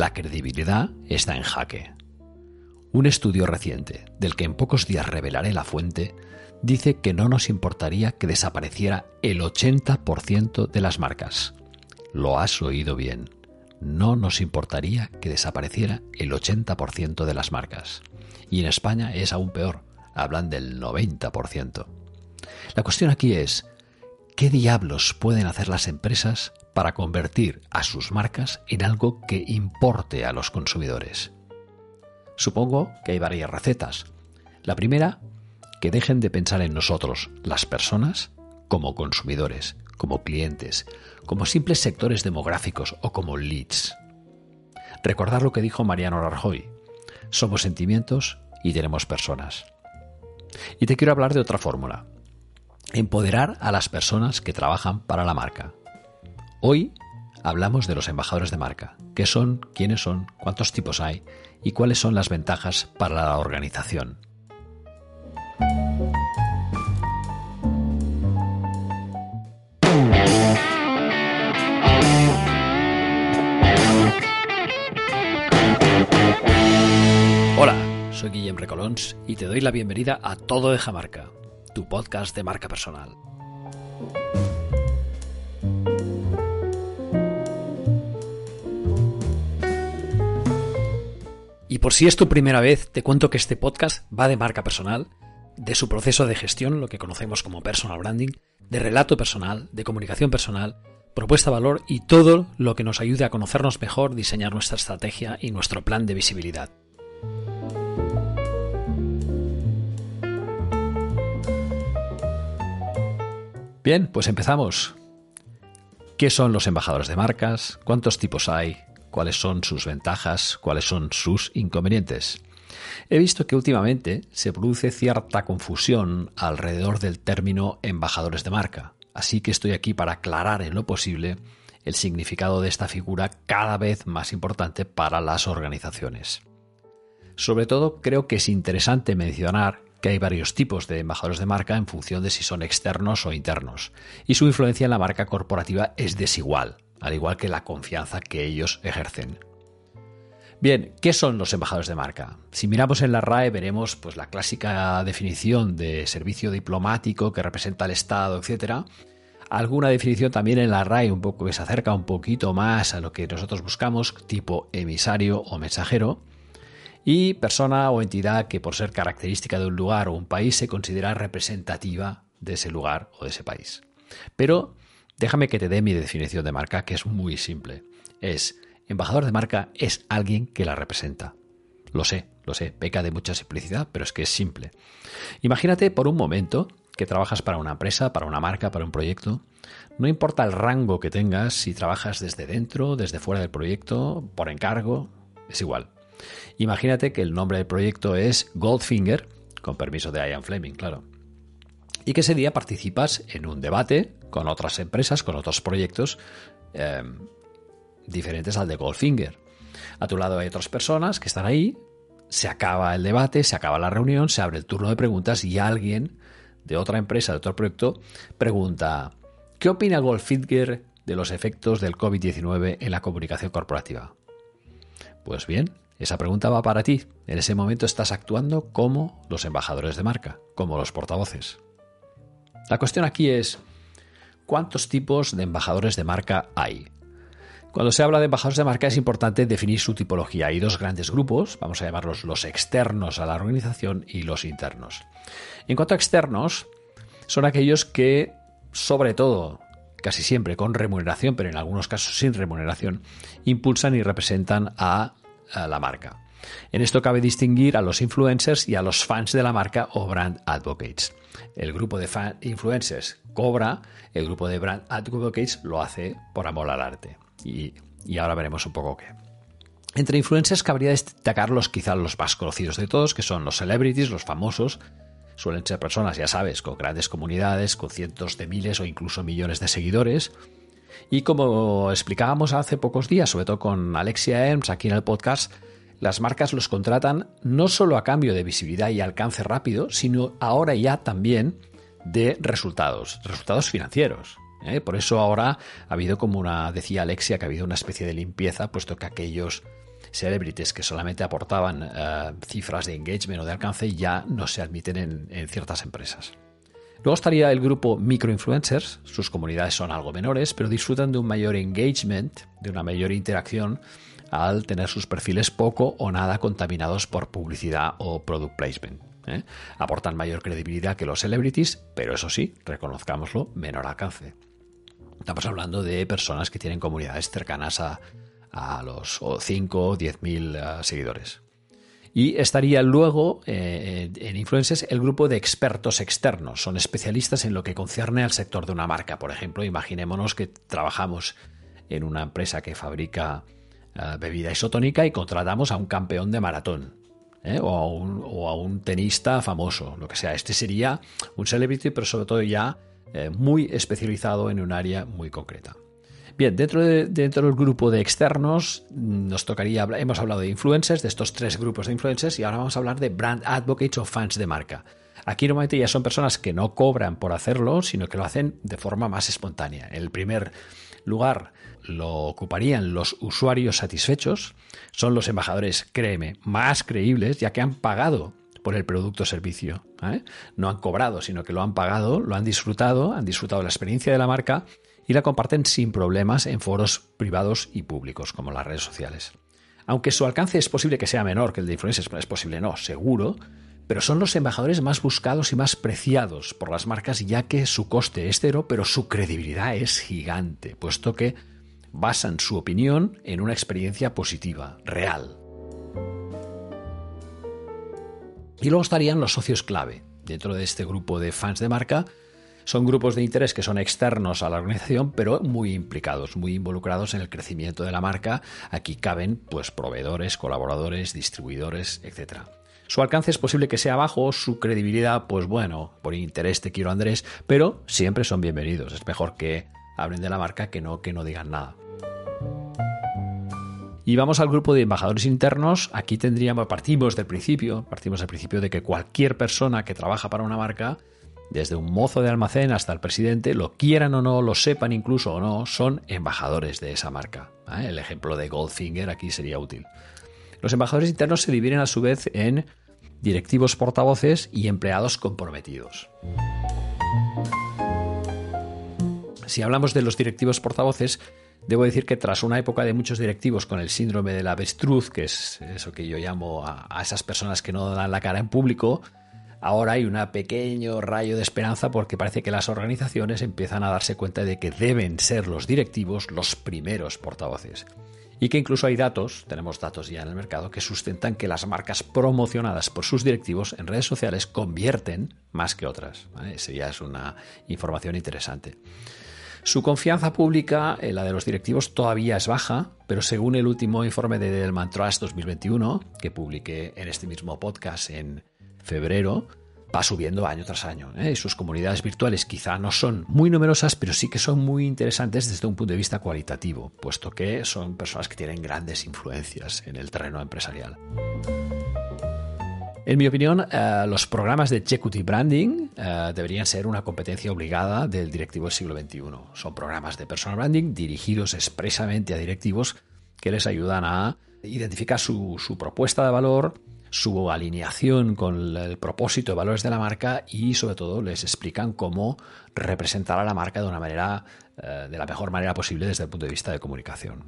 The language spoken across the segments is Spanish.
la credibilidad está en jaque. Un estudio reciente, del que en pocos días revelaré la fuente, dice que no nos importaría que desapareciera el 80% de las marcas. Lo has oído bien. No nos importaría que desapareciera el 80% de las marcas. Y en España es aún peor, hablan del 90%. La cuestión aquí es, ¿qué diablos pueden hacer las empresas para convertir a sus marcas en algo que importe a los consumidores? Supongo que hay varias recetas. La primera, que dejen de pensar en nosotros, las personas, como consumidores, como clientes, como simples sectores demográficos o como leads. Recordar lo que dijo Mariano Rajoy. Somos sentimientos y tenemos personas. Y te quiero hablar de otra fórmula. Empoderar a las personas que trabajan para la marca. Hoy hablamos de los embajadores de marca. ¿Qué son? ¿Quiénes son? ¿Cuántos tipos hay? ¿Y cuáles son las ventajas para la organización? Hola, soy Guillem Recolons y te doy la bienvenida a Todo de Marca, tu podcast de marca personal. Y por si es tu primera vez, te cuento que este podcast va de marca personal, de su proceso de gestión, lo que conocemos como personal branding, de relato personal, de comunicación personal, propuesta valor y todo lo que nos ayude a conocernos mejor, diseñar nuestra estrategia y nuestro plan de visibilidad. Bien, pues empezamos. ¿Qué son los embajadores de marcas? ¿Cuántos tipos hay? ¿Cuáles son sus ventajas? ¿Cuáles son sus inconvenientes? He visto que últimamente se produce cierta confusión alrededor del término embajadores de marca, así que estoy aquí para aclarar en lo posible el significado de esta figura cada vez más importante para las organizaciones. Sobre todo creo que es interesante mencionar que hay varios tipos de embajadores de marca en función de si son externos o internos, y su influencia en la marca corporativa es desigual, al igual que la confianza que ellos ejercen. Bien, ¿qué son los embajadores de marca? Si miramos en la RAE veremos pues, la clásica definición de servicio diplomático que representa al Estado, etc. Alguna definición también en la RAE un poco que se acerca un poquito más a lo que nosotros buscamos, tipo emisario o mensajero y persona o entidad que por ser característica de un lugar o un país se considera representativa de ese lugar o de ese país. Pero déjame que te dé mi definición de marca, que es muy simple. Es, embajador de marca es alguien que la representa. Lo sé, lo sé, peca de mucha simplicidad, pero es que es simple. Imagínate por un momento que trabajas para una empresa, para una marca, para un proyecto. No importa el rango que tengas, si trabajas desde dentro, desde fuera del proyecto, por encargo, es igual. Imagínate que el nombre del proyecto es Goldfinger, con permiso de Ian Fleming, claro. Y que ese día participas en un debate con otras empresas, con otros proyectos em, diferentes al de Goldfinger. A tu lado hay otras personas que están ahí, se acaba el debate, se acaba la reunión, se abre el turno de preguntas y alguien de otra empresa, de otro proyecto, pregunta, ¿qué opina Goldfinger de los efectos del COVID-19 en la comunicación corporativa? Pues bien, esa pregunta va para ti. En ese momento estás actuando como los embajadores de marca, como los portavoces. La cuestión aquí es, ¿cuántos tipos de embajadores de marca hay? Cuando se habla de embajadores de marca es importante definir su tipología. Hay dos grandes grupos, vamos a llamarlos los externos a la organización y los internos. En cuanto a externos, son aquellos que, sobre todo, casi siempre con remuneración, pero en algunos casos sin remuneración, impulsan y representan a la marca. En esto cabe distinguir a los influencers y a los fans de la marca o brand advocates. El grupo de fan influencers cobra, el grupo de brand advocates lo hace por amor al arte. Y, ahora veremos un poco qué. Entre influencers cabría destacar los quizás los más conocidos de todos, que son los celebrities, los famosos. Suelen ser personas, ya sabes, con grandes comunidades, con cientos de miles o incluso millones de seguidores, y como explicábamos hace pocos días, sobre todo con Alexia Elms aquí en el podcast, las marcas los contratan no solo a cambio de visibilidad y alcance rápido, sino ahora ya también de resultados, resultados financieros. ¿eh? Por eso ahora ha habido como una, decía Alexia, que ha habido una especie de limpieza, puesto que aquellos celebrities que solamente aportaban eh, cifras de engagement o de alcance ya no se admiten en, ciertas empresas. Luego estaría el grupo microinfluencers. Sus comunidades son algo menores, pero disfrutan de un mayor engagement, de una mayor interacción al tener sus perfiles poco o nada contaminados por publicidad o product placement. ¿eh? Aportan mayor credibilidad que los celebrities, pero eso sí, reconozcámoslo, menor alcance. Estamos hablando de personas que tienen comunidades cercanas a, los 5 o 10 mil eh, seguidores. Y estaría luego eh, en influencers el grupo de expertos externos. Son especialistas en lo que concierne al sector de una marca. Por ejemplo, imaginémonos que trabajamos en una empresa que fabrica bebida isotónica y contratamos a un campeón de maratón. ¿eh? o, a un, tenista famoso, lo que sea. Este sería un celebrity, pero sobre todo ya eh, muy especializado en un área muy concreta. Bien, dentro, dentro del grupo de externos nos tocaría, hemos hablado de influencers, de estos tres grupos de influencers, y ahora vamos a hablar de brand advocates o fans de marca. Aquí normalmente ya son personas que no cobran por hacerlo, sino que lo hacen de forma más espontánea. El primer lugar lo ocuparían los usuarios satisfechos, son los embajadores, créeme, más creíbles, ya que han pagado por el producto o servicio. ¿eh? No han cobrado, sino que lo han pagado, lo han disfrutado, han disfrutado la experiencia de la marca y la comparten sin problemas en foros privados y públicos, como las redes sociales. Aunque su alcance es posible que sea menor que el de influencers, es posible no, seguro, pero son los embajadores más buscados y más preciados por las marcas ya que su coste es cero, pero su credibilidad es gigante, puesto que basan su opinión en una experiencia positiva, real. Y luego estarían los socios clave. Dentro de este grupo de fans de marca, son grupos de interés que son externos a la organización, pero muy implicados, muy involucrados en el crecimiento de la marca. Aquí caben pues proveedores, colaboradores, distribuidores, etc. Su alcance es posible que sea bajo, su credibilidad, pues bueno, por interés te quiero Andrés, pero siempre son bienvenidos. Es mejor que hablen de la marca que no que no digan nada. Y vamos al grupo de embajadores internos. Aquí tendríamos, partimos del principio, partimos del principio de que cualquier persona que trabaja para una marca, desde un mozo de almacén hasta el presidente, lo quieran o no, lo sepan incluso o no, son embajadores de esa marca. El ejemplo de Goldfinger aquí sería útil. Los embajadores internos se dividen a su vez en directivos portavoces y empleados comprometidos. Si hablamos de los directivos portavoces, debo decir que tras una época de muchos directivos con el síndrome del avestruz, que es eso que yo llamo a, esas personas que no dan la cara en público, ahora hay un pequeño rayo de esperanza porque parece que las organizaciones empiezan a darse cuenta de que deben ser los directivos los primeros portavoces y que incluso hay datos, tenemos datos ya en el mercado, que sustentan que las marcas promocionadas por sus directivos en redes sociales convierten más que otras. Esa ya es una información interesante. Su confianza pública, la de los directivos, todavía es baja, pero según el último informe de Delman Trust 2021, que publiqué en este mismo podcast en febrero, va subiendo año tras año. ¿eh? sus comunidades virtuales quizá no son muy numerosas, pero sí que son muy interesantes desde un punto de vista cualitativo, puesto que son personas que tienen grandes influencias en el terreno empresarial. En mi opinión, eh, los programas de Executive Branding eh, deberían ser una competencia obligada del directivo del siglo XXI. Son programas de personal branding dirigidos expresamente a directivos que les ayudan a identificar su propuesta de valor, su alineación con el propósito y valores de la marca y sobre todo les explican cómo representar a la marca de una manera eh, de la mejor manera posible desde el punto de vista de comunicación.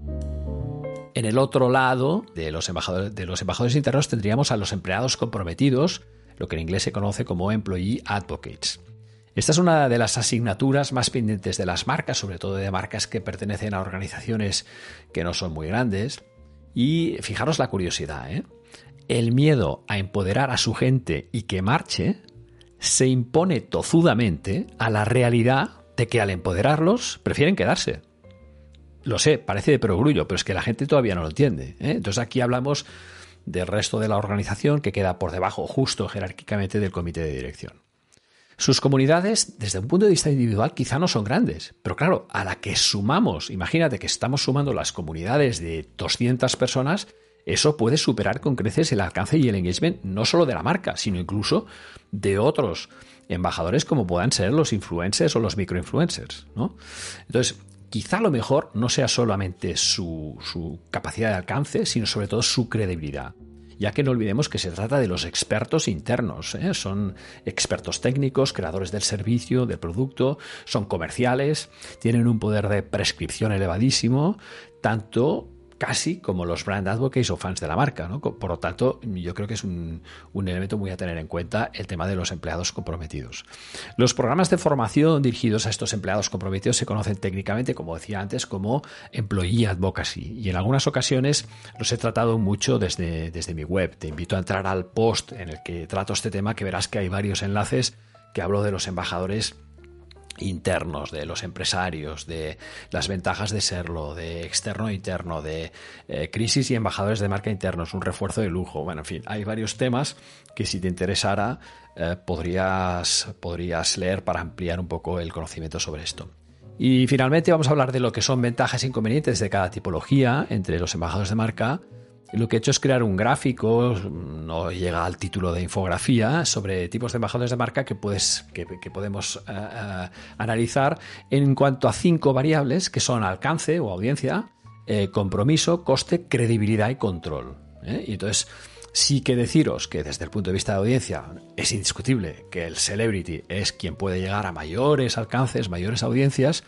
En el otro lado de los, embajadores, de los embajadores internos tendríamos a los empleados comprometidos, lo que en inglés se conoce como employee advocates. Esta es una de las asignaturas más pendientes de las marcas, sobre todo de marcas que pertenecen a organizaciones que no son muy grandes. Y fijaros la curiosidad, ¿eh? El miedo a empoderar a su gente y que marche se impone tozudamente a la realidad de que al empoderarlos prefieren quedarse. Lo sé, parece de perogrullo, pero es que la gente todavía no lo entiende. ¿eh? Entonces aquí hablamos del resto de la organización que queda por debajo justo jerárquicamente del comité de dirección. Sus comunidades, desde un punto de vista individual, quizá no son grandes, pero claro, a la que sumamos, imagínate que estamos sumando las comunidades de 200 personas, eso puede superar con creces el alcance y el engagement no solo de la marca, sino incluso de otros embajadores como puedan ser los influencers o los microinfluencers. ¿no? Entonces, quizá lo mejor no sea solamente su, capacidad de alcance, sino sobre todo su credibilidad ya que no olvidemos que se trata de los expertos internos. ¿eh? Son expertos técnicos, creadores del servicio, del producto, son comerciales, tienen un poder de prescripción elevadísimo, tanto casi como los brand advocates o fans de la marca. Por lo tanto, yo creo que es un, elemento muy a tener en cuenta el tema de los empleados comprometidos. Los programas de formación dirigidos a estos empleados comprometidos se conocen técnicamente, como decía antes, como Employee Advocacy. Y en algunas ocasiones los he tratado mucho desde, desde mi web. Te invito a entrar al post en el que trato este tema, que verás que hay varios enlaces que hablo de los embajadores internos de los empresarios, de las ventajas de serlo, de externo e interno, de eh, crisis y embajadores de marca internos, un refuerzo de lujo. Bueno, en fin, hay varios temas que si te interesara eh, podrías, podrías leer para ampliar un poco el conocimiento sobre esto. Y finalmente vamos a hablar de lo que son ventajas e inconvenientes de cada tipología entre los embajadores de marca lo que he hecho es crear un gráfico, no llega al título de infografía, sobre tipos de embajadores de marca que, puedes, que, podemos eh, eh, analizar en cuanto a cinco variables que son alcance o audiencia, eh, compromiso, coste, credibilidad y control. Y entonces, sí que deciros que desde el punto de vista de audiencia es indiscutible que el celebrity es quien puede llegar a mayores alcances, mayores audiencias,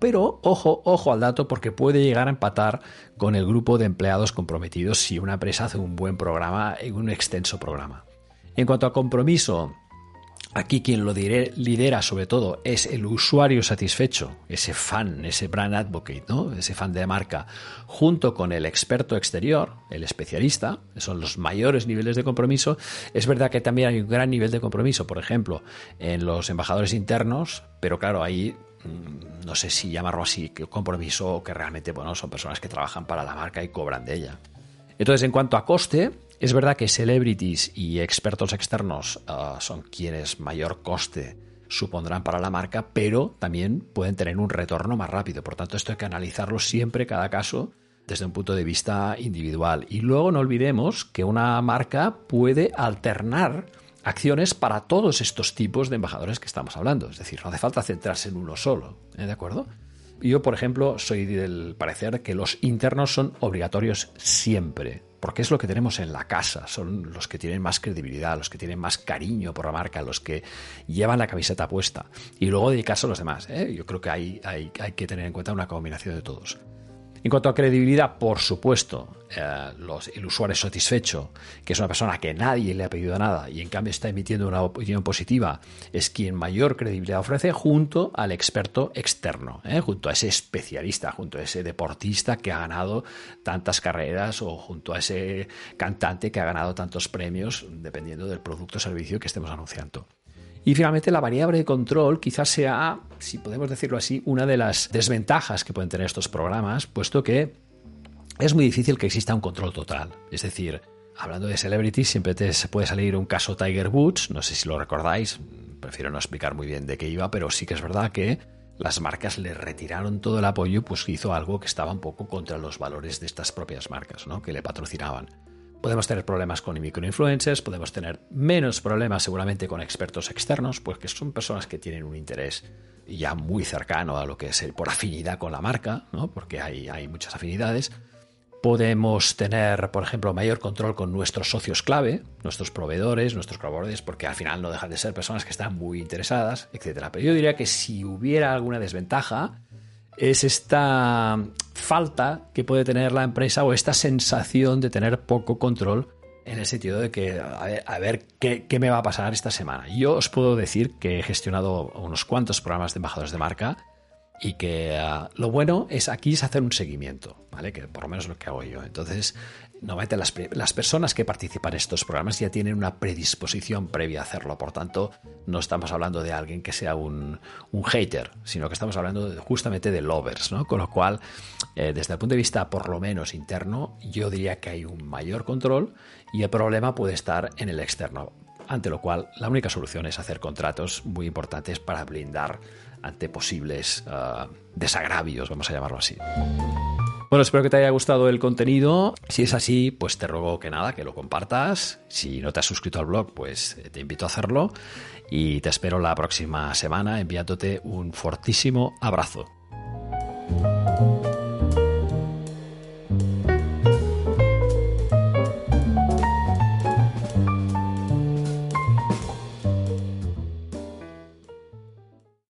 pero ojo, ojo al dato porque puede llegar a empatar con el grupo de empleados comprometidos si una empresa hace un buen programa, un extenso programa. En cuanto a compromiso, Aquí quien lo lidera sobre todo es el usuario satisfecho, ese fan, ese brand advocate, ¿no? ese fan de marca, junto con el experto exterior, el especialista, son los mayores niveles de compromiso. Es verdad que también hay un gran nivel de compromiso, por ejemplo, en los embajadores internos, pero claro, ahí Mm, no sé si llamarlo así, compromiso o que realmente bueno, son personas que trabajan para la marca y cobran de ella. Entonces, en cuanto a coste, es verdad que celebrities y expertos externos ah, son quienes mayor coste supondrán para la marca, pero también pueden tener un retorno más rápido. Por tanto, esto hay que analizarlo siempre, cada caso, desde un punto de vista individual. Y luego no olvidemos que una marca puede alternar acciones para todos estos tipos de embajadores que estamos hablando. Es decir, no hace falta centrarse en uno solo. ¿eh? ¿De acuerdo? Yo, por ejemplo, soy del parecer que los internos son obligatorios siempre, porque es lo que tenemos en la casa, son los que tienen más credibilidad, los que tienen más cariño por la marca, los que llevan la camiseta puesta. Y luego dedicarse a los demás. ¿eh? Yo creo que hay, hay, hay que tener en cuenta una combinación de todos. En cuanto a credibilidad, por supuesto, eh, el usuario satisfecho, que es una persona que nadie le ha pedido nada y en cambio está emitiendo una opinión positiva, es quien mayor credibilidad ofrece junto al experto externo, eh, junto a ese especialista, junto a ese deportista que ha ganado tantas carreras o junto a ese cantante que ha ganado tantos premios, dependiendo del producto o servicio que estemos anunciando. Y finalmente la variable de control quizás sea, si podemos decirlo así, una de las desventajas que pueden tener estos programas, puesto que es muy difícil que exista un control total. Es decir, hablando de celebrities, siempre te puede salir un caso Tiger Woods, no sé si lo recordáis, prefiero no explicar muy bien de qué iba, pero sí que es verdad que las marcas le retiraron todo el apoyo, pues hizo algo que estaba un poco contra los valores de estas propias marcas, ¿no? que le patrocinaban. Podemos tener problemas con microinfluencers, podemos tener menos problemas seguramente con expertos externos, pues que son personas que tienen un interés ya muy cercano a lo que es el, por afinidad con la marca, ¿no? porque hay, hay muchas afinidades. Podemos tener, por ejemplo, mayor control con nuestros socios clave, nuestros proveedores, nuestros colaboradores, porque al final no dejan de ser personas que están muy interesadas, etc. Pero yo diría que si hubiera alguna desventaja, es esta falta que puede tener la empresa o esta sensación de tener poco control en el sentido de que a ver, qué, qué, me va a pasar esta semana. Yo os puedo decir que he gestionado unos cuantos programas de embajadores de marca y que ah, lo bueno es aquí es hacer un seguimiento, ¿vale? Que por lo menos es lo que hago yo. Entonces, normalmente las, las personas que participan en estos programas ya tienen una predisposición previa a hacerlo. Por tanto, no estamos hablando de alguien que sea un, un hater, sino que estamos hablando justamente de lovers, ¿no? Con lo cual, eh, desde el punto de vista por lo menos interno, yo diría que hay un mayor control y el problema puede estar en el externo. Ante lo cual, la única solución es hacer contratos muy importantes para blindar ante posibles uh, desagravios, vamos a llamarlo así. Bueno, espero que te haya gustado el contenido. Si es así, pues te ruego que nada, que lo compartas. Si no te has suscrito al blog, pues eh, te invito a hacerlo. Y te espero la próxima semana enviándote un fortísimo abrazo.